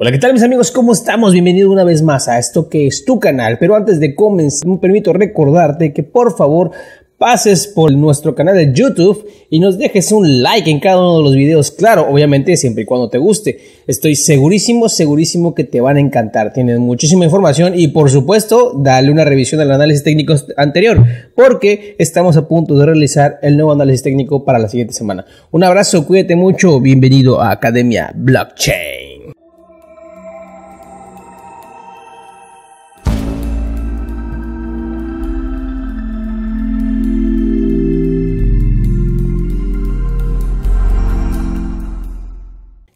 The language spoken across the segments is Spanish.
Hola, ¿qué tal mis amigos? ¿Cómo estamos? Bienvenido una vez más a esto que es tu canal. Pero antes de comenzar, me permito recordarte que por favor pases por nuestro canal de YouTube y nos dejes un like en cada uno de los videos. Claro, obviamente siempre y cuando te guste. Estoy segurísimo, segurísimo que te van a encantar. Tienen muchísima información y por supuesto, dale una revisión al análisis técnico anterior porque estamos a punto de realizar el nuevo análisis técnico para la siguiente semana. Un abrazo, cuídate mucho, bienvenido a Academia Blockchain.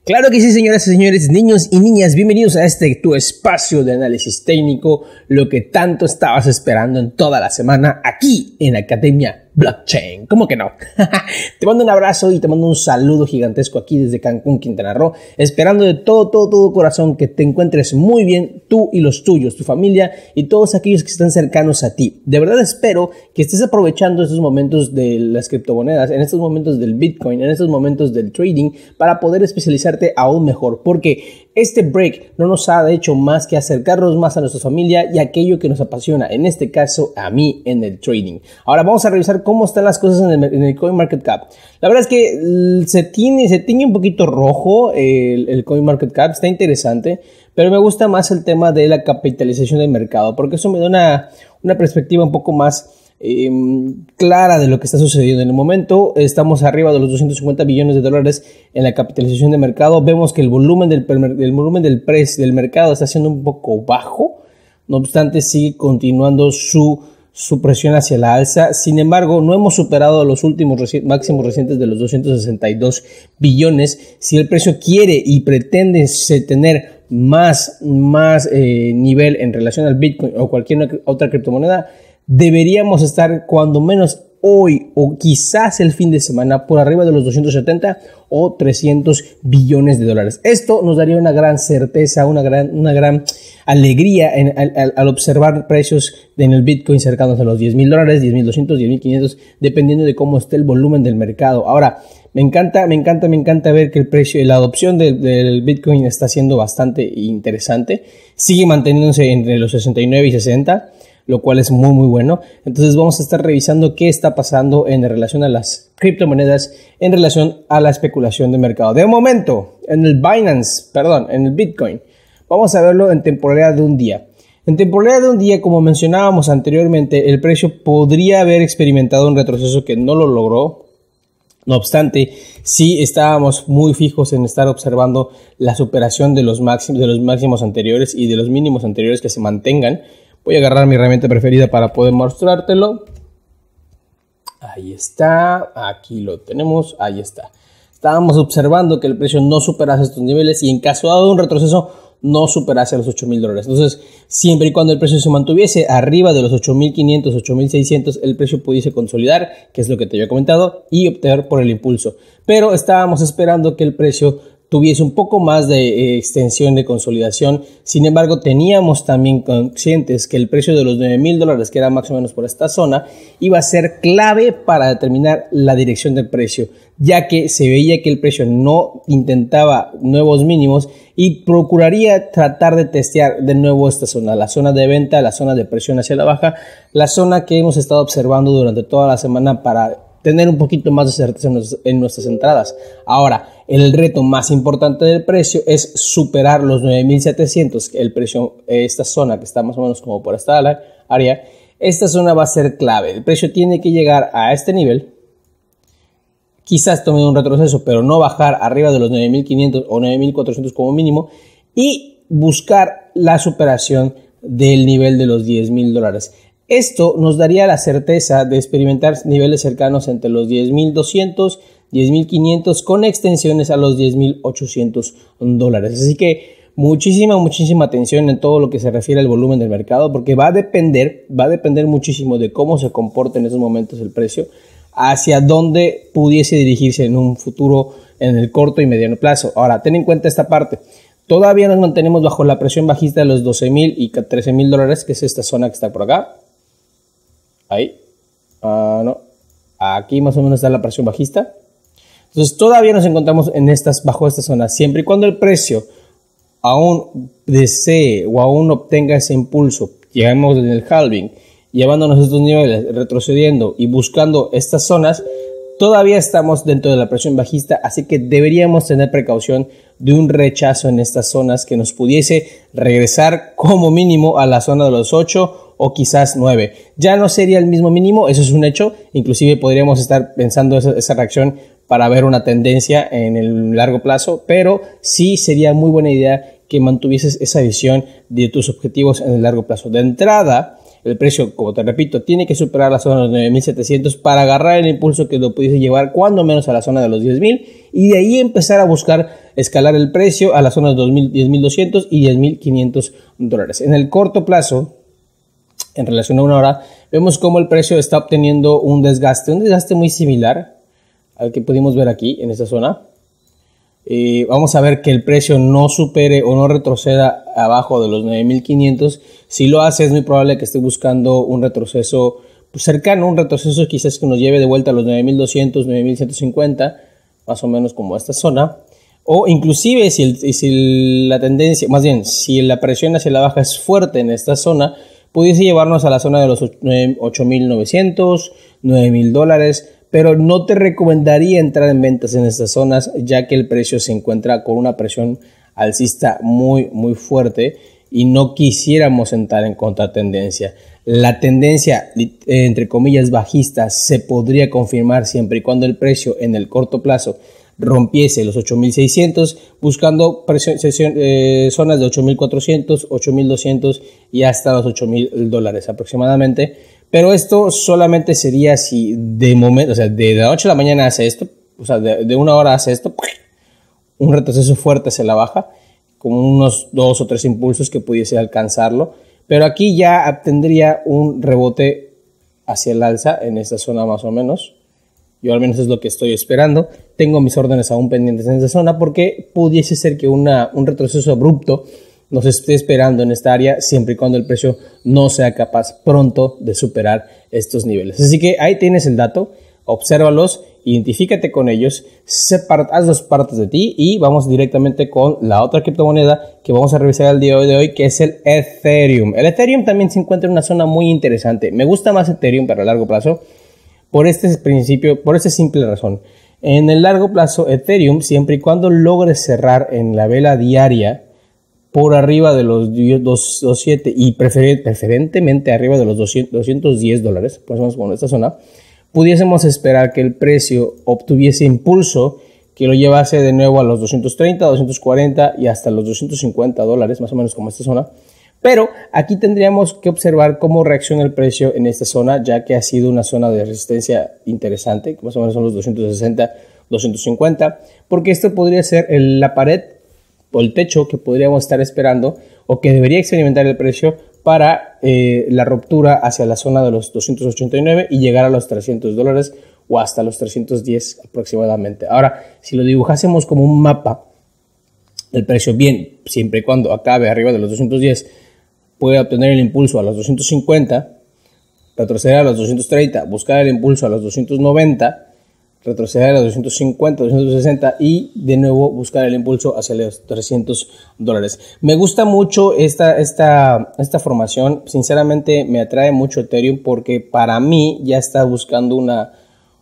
Claro que sí, señoras y señores, niños y niñas, bienvenidos a este tu espacio de análisis técnico, lo que tanto estabas esperando en toda la semana aquí en Academia blockchain. ¿Cómo que no? te mando un abrazo y te mando un saludo gigantesco aquí desde Cancún, Quintana Roo, esperando de todo, todo, todo corazón que te encuentres muy bien tú y los tuyos, tu familia y todos aquellos que están cercanos a ti. De verdad espero que estés aprovechando estos momentos de las criptomonedas, en estos momentos del Bitcoin, en estos momentos del trading para poder especializarte aún mejor, porque este break no nos ha hecho más que acercarnos más a nuestra familia y aquello que nos apasiona, en este caso a mí en el trading. Ahora vamos a revisar cómo están las cosas en el, en CoinMarketCap. La verdad es que se tiene, se tiene un poquito rojo el, el CoinMarketCap, está interesante, pero me gusta más el tema de la capitalización del mercado, porque eso me da una, perspectiva un poco más Em, clara de lo que está sucediendo en el momento. Estamos arriba de los 250 billones de dólares en la capitalización de mercado. Vemos que el volumen del, volumen del precio del mercado está siendo un poco bajo. No obstante, sigue continuando su, su presión hacia la alza. Sin embargo, no hemos superado los últimos máximos recientes de los 262 billones. Si el precio quiere y pretende tener más, más eh, nivel en relación al Bitcoin o cualquier otra criptomoneda, deberíamos estar cuando menos hoy o quizás el fin de semana por arriba de los 270 o 300 billones de dólares. Esto nos daría una gran certeza, una gran, una gran alegría al, observar precios en el Bitcoin cercanos a los 10 mil dólares, 10 mil 200, 10 mil 500, dependiendo de cómo esté el volumen del mercado. Ahora, me encanta, me encanta, me encanta ver que el precio y la adopción del Bitcoin está siendo bastante interesante. Sigue manteniéndose entre los 69 y 60 lo cual es muy muy bueno. Entonces vamos a estar revisando qué está pasando en relación a las criptomonedas, en relación a la especulación de mercado. De momento, en el Binance, perdón, en el Bitcoin, vamos a verlo en temporalidad de un día. En temporalidad de un día, como mencionábamos anteriormente, el precio podría haber experimentado un retroceso que no lo logró. No obstante, sí estábamos muy fijos en estar observando la superación de los máximos, de los máximos anteriores y de los mínimos anteriores que se mantengan. Voy a agarrar mi herramienta preferida para poder mostrártelo. Ahí está, aquí lo tenemos, ahí está. Estábamos observando que el precio no superase estos niveles y en caso de un retroceso no superase los 8 mil dólares. Entonces, siempre y cuando el precio se mantuviese arriba de los 8.500, 8.600, el precio pudiese consolidar, que es lo que te había comentado, y optar por el impulso. Pero estábamos esperando que el precio tuviese un poco más de eh, extensión de consolidación. Sin embargo, teníamos también conscientes que el precio de los 9 mil dólares, que era más o menos por esta zona, iba a ser clave para determinar la dirección del precio, ya que se veía que el precio no intentaba nuevos mínimos y procuraría tratar de testear de nuevo esta zona, la zona de venta, la zona de presión hacia la baja, la zona que hemos estado observando durante toda la semana para tener un poquito más de certeza en nuestras entradas. Ahora, el reto más importante del precio es superar los 9700, el precio, esta zona que está más o menos como por esta área, esta zona va a ser clave. El precio tiene que llegar a este nivel, quizás tome un retroceso, pero no bajar arriba de los 9500 o 9400 como mínimo y buscar la superación del nivel de los 10 mil dólares. Esto nos daría la certeza de experimentar niveles cercanos entre los 10.200, 10.500 con extensiones a los 10.800 dólares. Así que muchísima, muchísima atención en todo lo que se refiere al volumen del mercado porque va a depender, va a depender muchísimo de cómo se comporta en esos momentos el precio hacia dónde pudiese dirigirse en un futuro en el corto y mediano plazo. Ahora, ten en cuenta esta parte. Todavía nos mantenemos bajo la presión bajista de los 12.000 y 13.000 dólares, que es esta zona que está por acá. Ahí. Ah, no. Aquí más o menos está la presión bajista. Entonces todavía nos encontramos en estas, bajo esta zona. Siempre y cuando el precio aún desee o aún obtenga ese impulso, llegamos en el halving, llevándonos a estos niveles, retrocediendo y buscando estas zonas, todavía estamos dentro de la presión bajista, así que deberíamos tener precaución de un rechazo en estas zonas que nos pudiese regresar como mínimo a la zona de los 8 o quizás 9. Ya no sería el mismo mínimo, eso es un hecho, inclusive podríamos estar pensando esa, reacción para ver una tendencia en el largo plazo, pero sí sería muy buena idea que mantuvieses esa visión de tus objetivos en el largo plazo. De entrada, el precio, como te repito, tiene que superar la zona de los 9700 para agarrar el impulso que lo pudiese llevar cuando menos a la zona de los 10000 y de ahí empezar a buscar escalar el precio a la zona de 10200 y 10500 dólares. En el corto plazo, en relación a una hora, vemos cómo el precio está obteniendo un desgaste, un desgaste muy similar al que pudimos ver aquí en esta zona. Eh, vamos a ver que el precio no supere o no retroceda abajo de los 9500. Si lo hace, es muy probable que esté buscando un retroceso pues, cercano, un retroceso quizás que nos lleve de vuelta a los 9200, 9150, más o menos como esta zona. O inclusive si, si la tendencia, más bien, si la presión hacia la baja es fuerte en esta zona, pudiese llevarnos a la zona de los 8900, 9000 dólares pero no te recomendaría entrar en ventas en estas zonas ya que el precio se encuentra con una presión alcista muy muy fuerte y no quisiéramos entrar en contratendencia. La tendencia entre comillas bajista se podría confirmar siempre y cuando el precio en el corto plazo rompiese los 8600 buscando eh, zonas de 8400, 8200 y hasta los 8000 dólares aproximadamente pero esto solamente sería si de momento, o sea, de la noche a la mañana hace esto, o sea, de, una hora hace esto, un retroceso fuerte se la baja, con unos dos o tres impulsos que pudiese alcanzarlo. Pero aquí ya tendría un rebote hacia el alza en esta zona más o menos. Yo al menos es lo que estoy esperando. Tengo mis órdenes aún pendientes en esa zona porque pudiese ser que una, un retroceso abrupto nos esté esperando en esta área siempre y cuando el precio no sea capaz pronto de superar estos niveles. Así que ahí tienes el dato, obsérvalos, identifícate con ellos, separa, haz dos partes de ti y vamos directamente con la otra criptomoneda que vamos a revisar el día de hoy, que es el Ethereum. El Ethereum también se encuentra en una zona muy interesante. Me gusta más Ethereum para largo plazo por este principio, por esta simple razón. En el largo plazo, Ethereum, siempre y cuando logre cerrar en la vela diaria, por arriba de los 207 y preferentemente arriba de los 210 dólares, por menos con esta zona, pudiésemos esperar que el precio obtuviese impulso que lo llevase de nuevo a los 230, 240 y hasta los 250 dólares, más o menos como esta zona. Pero aquí tendríamos que observar cómo reacciona el precio en esta zona, ya que ha sido una zona de resistencia interesante, que más o menos son los 260, 250, porque esto podría ser la pared o el techo que podríamos estar esperando o que debería experimentar el precio para eh, la ruptura hacia la zona de los 289 y llegar a los 300 dólares o hasta los 310 aproximadamente. Ahora, si lo dibujásemos como un mapa, el precio bien, siempre y cuando acabe arriba de los 210, puede obtener el impulso a los 250, retroceder a los 230, buscar el impulso a los 290, retroceder a los 250, 260 y de nuevo buscar el impulso hacia los 300 dólares. Me gusta mucho esta, esta, esta formación, sinceramente me atrae mucho Ethereum porque para mí ya está buscando una,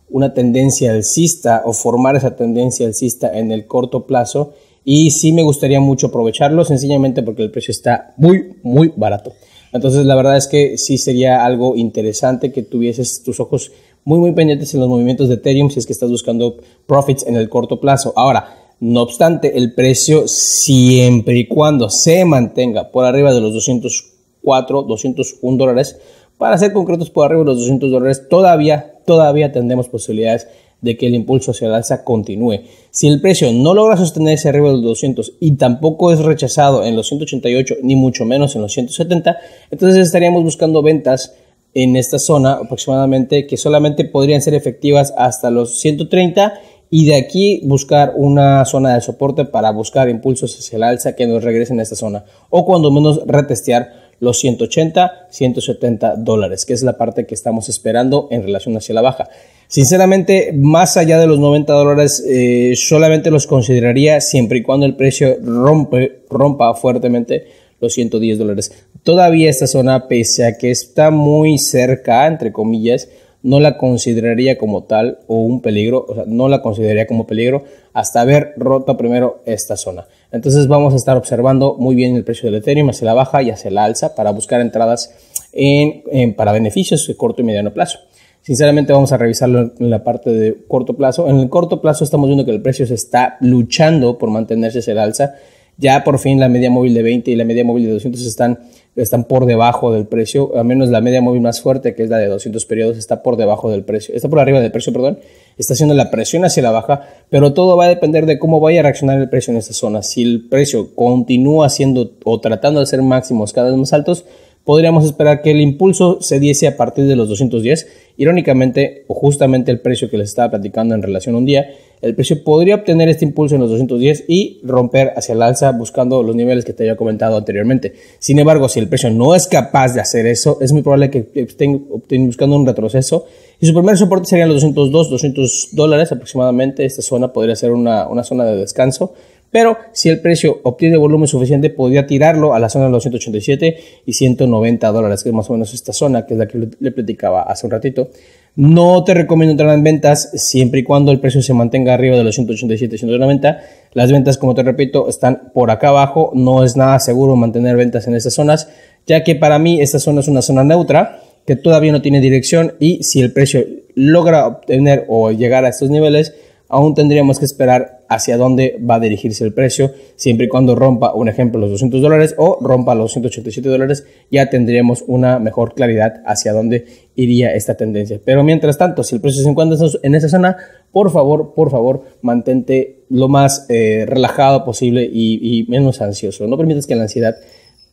una tendencia alcista o formar esa tendencia alcista en el corto plazo y sí me gustaría mucho aprovecharlo sencillamente porque el precio está muy, muy barato. Entonces la verdad es que sí sería algo interesante que tuvieses tus ojos muy muy pendientes en los movimientos de Ethereum si es que estás buscando profits en el corto plazo. Ahora, no obstante, el precio siempre y cuando se mantenga por arriba de los 204, 201 dólares, para ser concretos por arriba de los 200 dólares, todavía, todavía tendremos posibilidades de que el impulso hacia el alza continúe. Si el precio no logra sostenerse arriba de los 200 y tampoco es rechazado en los 188 ni mucho menos en los 170, entonces estaríamos buscando ventas en esta zona aproximadamente que solamente podrían ser efectivas hasta los 130 y de aquí buscar una zona de soporte para buscar impulsos hacia el alza que nos regresen a esta zona o cuando menos retestear los 180, 170 dólares, que es la parte que estamos esperando en relación hacia la baja. Sinceramente, más allá de los 90 dólares, eh, solamente los consideraría siempre y cuando el precio rompe, rompa fuertemente los 110 dólares. Todavía esta zona, pese a que está muy cerca, entre comillas, no la consideraría como tal o un peligro, o sea, no la consideraría como peligro hasta haber roto primero esta zona. Entonces vamos a estar observando muy bien el precio del Ethereum hacia la baja y hacia la alza para buscar entradas en, para beneficios de corto y mediano plazo. Sinceramente vamos a revisarlo en la parte de corto plazo. En el corto plazo estamos viendo que el precio se está luchando por mantenerse ese alza. Ya por fin la media móvil de 20 y la media móvil de 200 están, están por debajo del precio. Al menos la media móvil más fuerte, que es la de 200 periodos, está por debajo del precio. Está por arriba del precio, perdón. Está haciendo la presión hacia la baja, pero todo va a depender de cómo vaya a reaccionar el precio en esta zona. Si el precio continúa haciendo o tratando de hacer máximos cada vez más altos, podríamos esperar que el impulso se diese a partir de los 210. Irónicamente, o justamente el precio que les estaba platicando en relación a un día, el precio podría obtener este impulso en los 210 y romper hacia el alza buscando los niveles que te había comentado anteriormente. Sin embargo, si el precio no es capaz de hacer eso, es muy probable que estén, buscando un retroceso y su primer soporte serían los 202, 200 dólares aproximadamente. Esta zona podría ser una, una zona de descanso pero si el precio obtiene volumen suficiente, podría tirarlo a la zona de los 187 y 190 dólares, que es más o menos esta zona, que es la que le platicaba hace un ratito. No te recomiendo entrar en ventas siempre y cuando el precio se mantenga arriba de los 187 y 190. Las ventas, como te repito, están por acá abajo. No es nada seguro mantener ventas en estas zonas, ya que para mí esta zona es una zona neutra que todavía no tiene dirección y si el precio logra obtener o llegar a estos niveles, aún tendríamos que esperar hacia dónde va a dirigirse el precio, siempre y cuando rompa, un ejemplo, los 200 dólares o rompa los 187 dólares, ya tendríamos una mejor claridad hacia dónde iría esta tendencia. Pero mientras tanto, si el precio se encuentra en esa zona, por favor, por favor, mantente lo más eh, relajado posible y, y menos ansioso. No permitas que la ansiedad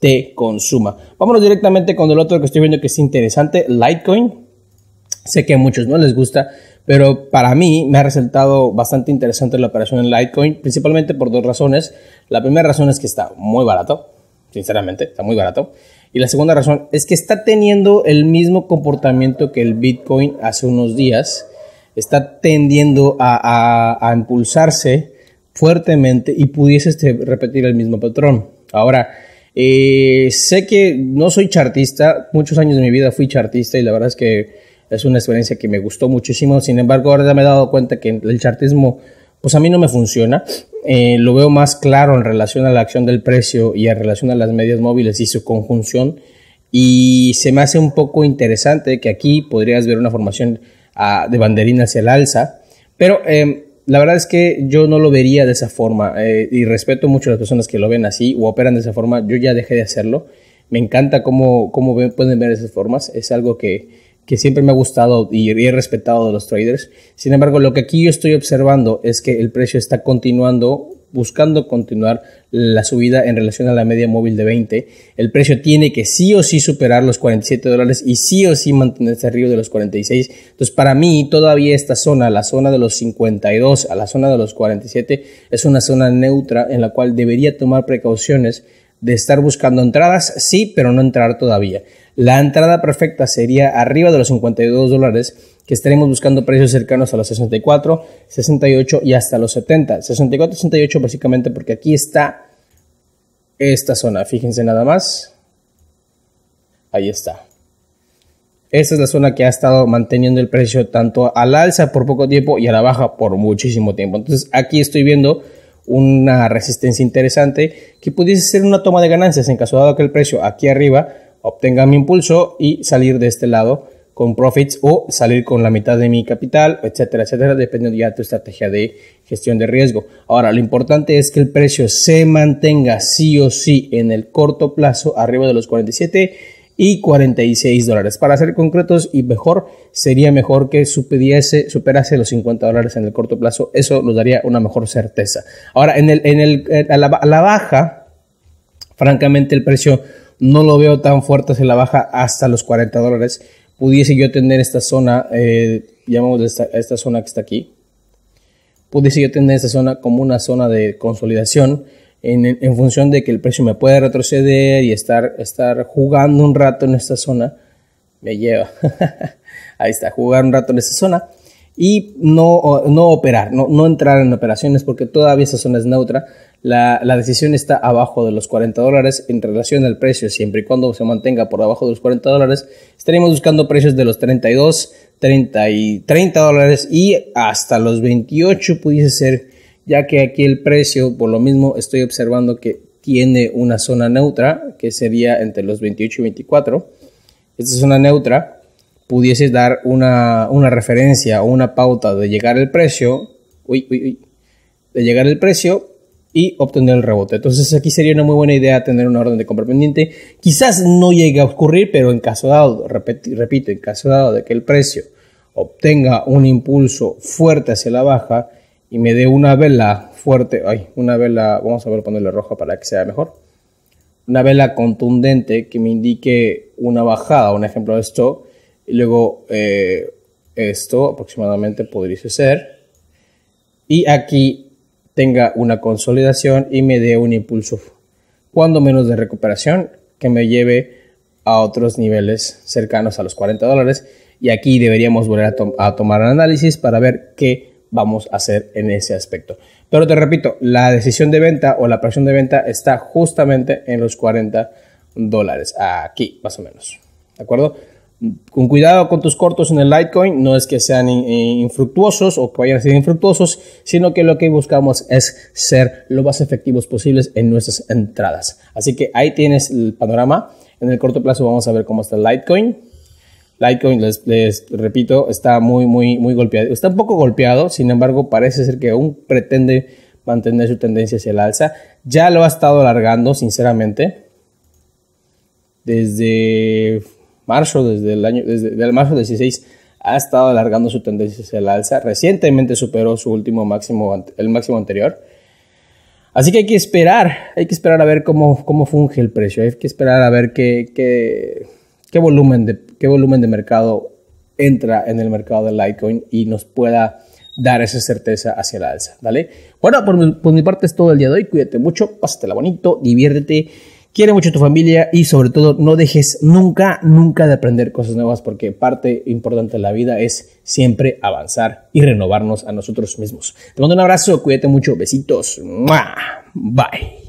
te consuma. Vámonos directamente con el otro que estoy viendo que es interesante, Litecoin. Sé que a muchos no les gusta, pero para mí me ha resultado bastante interesante la operación en Litecoin, principalmente por dos razones. La primera razón es que está muy barato, sinceramente, está muy barato. Y la segunda razón es que está teniendo el mismo comportamiento que el Bitcoin hace unos días. Está tendiendo a, impulsarse fuertemente y pudiese este, repetir el mismo patrón. Ahora, eh, sé que no soy chartista, muchos años de mi vida fui chartista y la verdad es que es una experiencia que me gustó muchísimo. Sin embargo, ahora me he dado cuenta que el chartismo, pues a mí no me funciona. Eh, lo veo más claro en relación a la acción del precio y en relación a las medias móviles y su conjunción. Y se me hace un poco interesante que aquí podrías ver una formación ah, de banderina hacia el alza. Pero em, la verdad es que yo no lo vería de esa forma. Eh, y respeto mucho a las personas que lo ven así o operan de esa forma. Yo ya dejé de hacerlo. Me encanta cómo, cómo pueden ver esas formas. Es algo que que siempre me ha gustado y he respetado de los traders. Sin embargo, lo que aquí yo estoy observando es que el precio está continuando, buscando continuar la subida en relación a la media móvil de 20. El precio tiene que sí o sí superar los 47 dólares y sí o sí mantenerse arriba de los 46. Entonces, para mí, todavía esta zona, la zona de los 52 a la zona de los 47, es una zona neutra en la cual debería tomar precauciones de estar buscando entradas, sí, pero no entrar todavía. La entrada perfecta sería arriba de los 52 dólares, que estaremos buscando precios cercanos a los 64, 68 y hasta los 70. 64, 68 básicamente porque aquí está esta zona. Fíjense nada más. Ahí está. Esta es la zona que ha estado manteniendo el precio tanto al alza por poco tiempo y a la baja por muchísimo tiempo. Entonces aquí estoy viendo una resistencia interesante que pudiese ser una toma de ganancias en caso dado que el precio aquí arriba obtenga mi impulso y salir de este lado con profits o salir con la mitad de mi capital, etcétera, etcétera, dependiendo ya de tu estrategia de gestión de riesgo. Ahora, lo importante es que el precio se mantenga sí o sí en el corto plazo arriba de los 47 y 46 dólares. Para ser concretos y mejor, sería mejor que superase, superase los 50 dólares en el corto plazo. Eso nos daría una mejor certeza. Ahora, en el, en el, a la baja, francamente, el precio no lo veo tan fuerte hacia la baja hasta los 40 dólares. Pudiese yo tener esta zona, eh, llamamos esta, esta zona que está aquí, pudiese yo tener esta zona como una zona de consolidación en, función de que el precio me puede retroceder y estar, estar jugando un rato en esta zona, me lleva. Ahí está, jugar un rato en esta zona y no, no operar, no, no entrar en operaciones porque todavía esa zona es neutra. La, decisión está abajo de los 40 dólares en relación al precio, siempre y cuando se mantenga por debajo de los 40 dólares, estaríamos buscando precios de los 32, 30 y 30 dólares y hasta los 28 pudiese ser, ya que aquí el precio, por lo mismo estoy observando que tiene una zona neutra, que sería entre los 28 y 24. Esta zona neutra pudiese dar una, una referencia o una pauta de llegar el precio, uy, uy, uy, de llegar el precio y obtener el rebote. Entonces aquí sería una muy buena idea tener una orden de compra pendiente. Quizás no llegue a ocurrir, pero en caso dado, repito, en caso dado de que el precio obtenga un impulso fuerte hacia la baja y me dé una vela fuerte, ay, una vela, vamos a ver ponerle roja para que sea mejor. Una vela contundente que me indique una bajada, un ejemplo de esto, y luego eh, esto aproximadamente podría ser. Y aquí tenga una consolidación y me dé un impulso, cuando menos de recuperación, que me lleve a otros niveles cercanos a los 40 dólares. Y aquí deberíamos volver a, tomar análisis para ver qué vamos a hacer en ese aspecto. Pero te repito, la decisión de venta o la presión de venta está justamente en los 40 dólares, aquí más o menos. ¿De acuerdo? Con cuidado con tus cortos en el Litecoin, no es que sean infructuosos o que vayan a ser infructuosos, sino que lo que buscamos es ser lo más efectivos posibles en nuestras entradas. Así que ahí tienes el panorama. En el corto plazo vamos a ver cómo está el Litecoin. Litecoin, les, les repito, está muy, muy, muy golpeado. Está un poco golpeado, sin embargo, parece ser que aún pretende mantener su tendencia hacia el alza. Ya lo ha estado alargando, sinceramente. Desde marzo, desde el año, desde el marzo 16, ha estado alargando su tendencia hacia el alza. Recientemente superó su último máximo, el máximo anterior. Así que hay que esperar, hay que esperar a ver cómo, cómo funge el precio, hay que esperar a ver qué, qué, qué, volumen, de, qué volumen de mercado entra en el mercado del Litecoin y nos pueda dar esa certeza hacia el alza, ¿vale? Bueno, por mi, por mi parte es todo el día de hoy, cuídate mucho, pásatela bonito, diviértete Quiere mucho a tu familia y sobre todo no dejes nunca, nunca de aprender cosas nuevas porque parte importante de la vida es siempre avanzar y renovarnos a nosotros mismos. Te mando un abrazo, cuídate mucho, besitos. Bye.